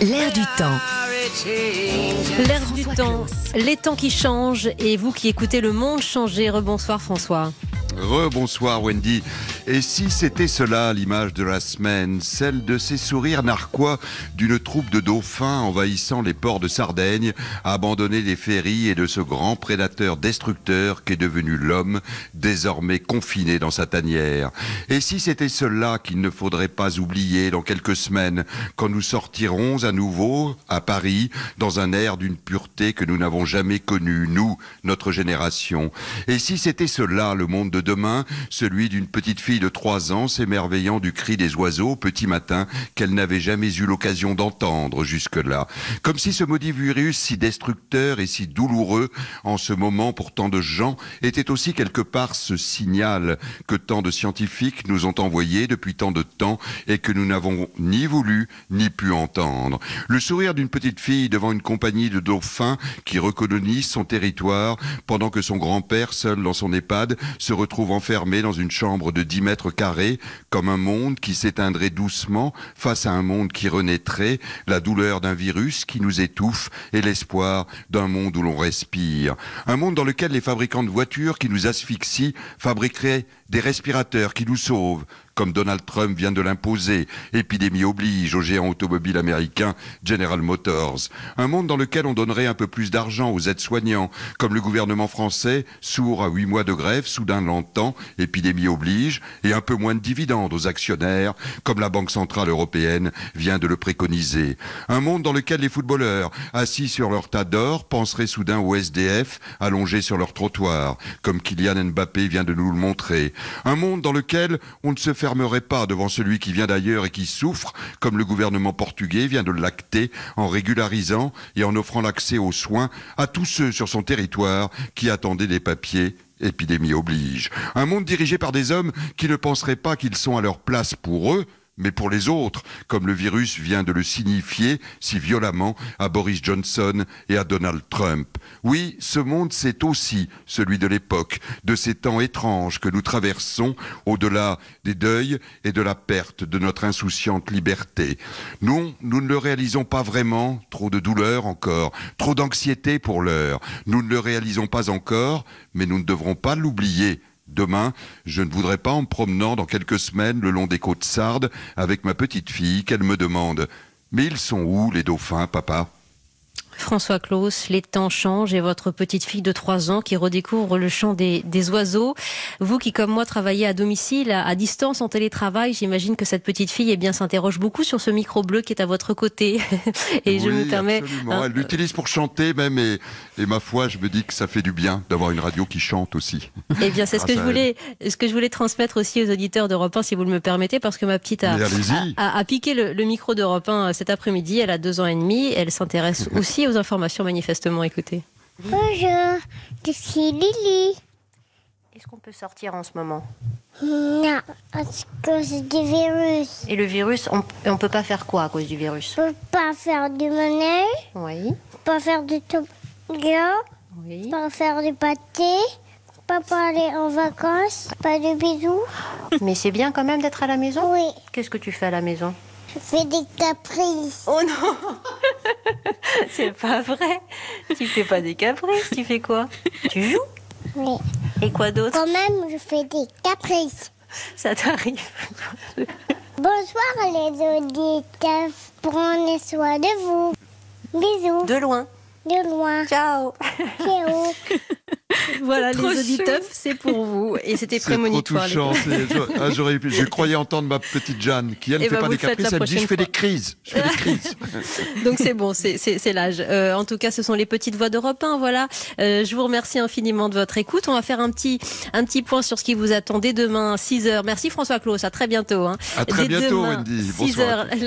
L'air du temps. L'air du temps, les temps qui changent et vous qui écoutez le monde changer. Rebonsoir François. Rebonsoir Wendy. Et si c'était cela l'image de la semaine, celle de ces sourires narquois d'une troupe de dauphins envahissant les ports de Sardaigne, abandonnés des ferries et de ce grand prédateur destructeur qu'est devenu l'homme, désormais confiné dans sa tanière. Et si c'était cela qu'il ne faudrait pas oublier dans quelques semaines, quand nous sortirons à nouveau à Paris, dans un air d'une pureté que nous n'avons jamais connue, nous, notre génération. Et si c'était cela le monde de demain, celui d'une petite fille de trois ans s'émerveillant du cri des oiseaux petit matin qu'elle n'avait jamais eu l'occasion d'entendre jusque-là. Comme si ce maudit virus si destructeur et si douloureux en ce moment pour tant de gens était aussi quelque part ce signal que tant de scientifiques nous ont envoyé depuis tant de temps et que nous n'avons ni voulu ni pu entendre. Le sourire d'une petite fille devant une compagnie de dauphins qui recolonisent son territoire pendant que son grand-père, seul dans son EHPAD, se retrouve enfermé dans une chambre de 10 mètres carrés, comme un monde qui s'éteindrait doucement face à un monde qui renaîtrait, la douleur d'un virus qui nous étouffe et l'espoir d'un monde où l'on respire. Un monde dans lequel les fabricants de voitures qui nous asphyxient fabriqueraient des respirateurs qui nous sauvent, comme Donald Trump vient de l'imposer. Épidémie oblige au géant automobile américain General Motors. Un monde dans lequel on donnerait un peu plus d'argent aux aides-soignants, comme le gouvernement français, sourd à huit mois de grève, soudain l'entend, épidémie oblige, et un peu moins de dividendes aux actionnaires, comme la Banque Centrale Européenne vient de le préconiser. Un monde dans lequel les footballeurs, assis sur leur tas d'or, penseraient soudain au SDF, allongés sur leur trottoir, comme Kylian Mbappé vient de nous le montrer. Un monde dans lequel on ne se fermerait pas devant celui qui vient d'ailleurs et qui souffre, comme le gouvernement portugais vient de l'acter en régularisant et en offrant l'accès aux soins à tous ceux sur son territoire qui attendaient des papiers épidémie oblige. Un monde dirigé par des hommes qui ne penseraient pas qu'ils sont à leur place pour eux, mais pour les autres, comme le virus vient de le signifier si violemment à Boris Johnson et à Donald Trump. Oui, ce monde, c'est aussi celui de l'époque, de ces temps étranges que nous traversons au-delà des deuils et de la perte de notre insouciante liberté. Nous, nous ne le réalisons pas vraiment, trop de douleur encore, trop d'anxiété pour l'heure. Nous ne le réalisons pas encore, mais nous ne devrons pas l'oublier Demain, je ne voudrais pas, en me promenant dans quelques semaines le long des côtes sardes avec ma petite fille, qu'elle me demande. Mais ils sont où les dauphins, papa? François Claus, les temps changent et votre petite fille de 3 ans qui redécouvre le chant des, oiseaux. Vous qui, comme moi, travaillez à domicile, à, distance, en télétravail, j'imagine que cette petite fille eh bien, s'interroge beaucoup sur ce micro bleu qui est à votre côté. et je me permets. Hein, Elle l'utilise pour chanter même et, et, ma foi, je me dis que ça fait du bien d'avoir une radio qui chante aussi. Eh bien, c'est ce que je voulais, ce que je voulais transmettre aussi aux auditeurs d'Europe 1, si vous le me permettez, parce que ma petite a, a, piqué le, le micro d'Europe 1 cet après-midi. Elle a deux ans et demi. Elle s'intéresse aussi aux informations manifestement. Écoutez. Bonjour, je suis Lily. Est-ce qu'on peut sortir en ce moment? Non, parce que c'est du virus. Et le virus, on ne peut pas faire quoi à cause du virus? On peut pas faire du monnaie. Oui. Pas faire du toboggan. Oui. Pas faire du pâté. Pas aller en vacances. Pas de bisous. Mais c'est bien quand même d'être à la maison? Oui. Qu'est-ce que tu fais à la maison? Je fais des caprices. Oh non C'est pas vrai. Tu fais pas des caprices, tu fais quoi? Tu joues? Oui. Et quoi d'autre? Quand même, je fais des caprices. Ça t'arrive. Bonsoir les auditeurs. Prenez soin de vous. Bisous. De loin. De loin. Ciao. Ciao. voilà, les auditeurs, c'est pour vous. Et c'était prémonitoire. C'est trop touchant. Ah, je croyais entendre ma petite Jeanne, qui elle ne eh fait ben, pas des caprices, elle dit je fais des crises. Je fais des crises. Donc c'est bon, c'est l'âge. Euh, en tout cas, ce sont les petites voix d'Europe 1. Voilà. Euh, je vous remercie infiniment de votre écoute. On va faire un petit, un petit point sur ce qui vous attendait demain, 6 h Merci François Claus. À très bientôt. Hein. À très bientôt, Wendy. Bonsoir.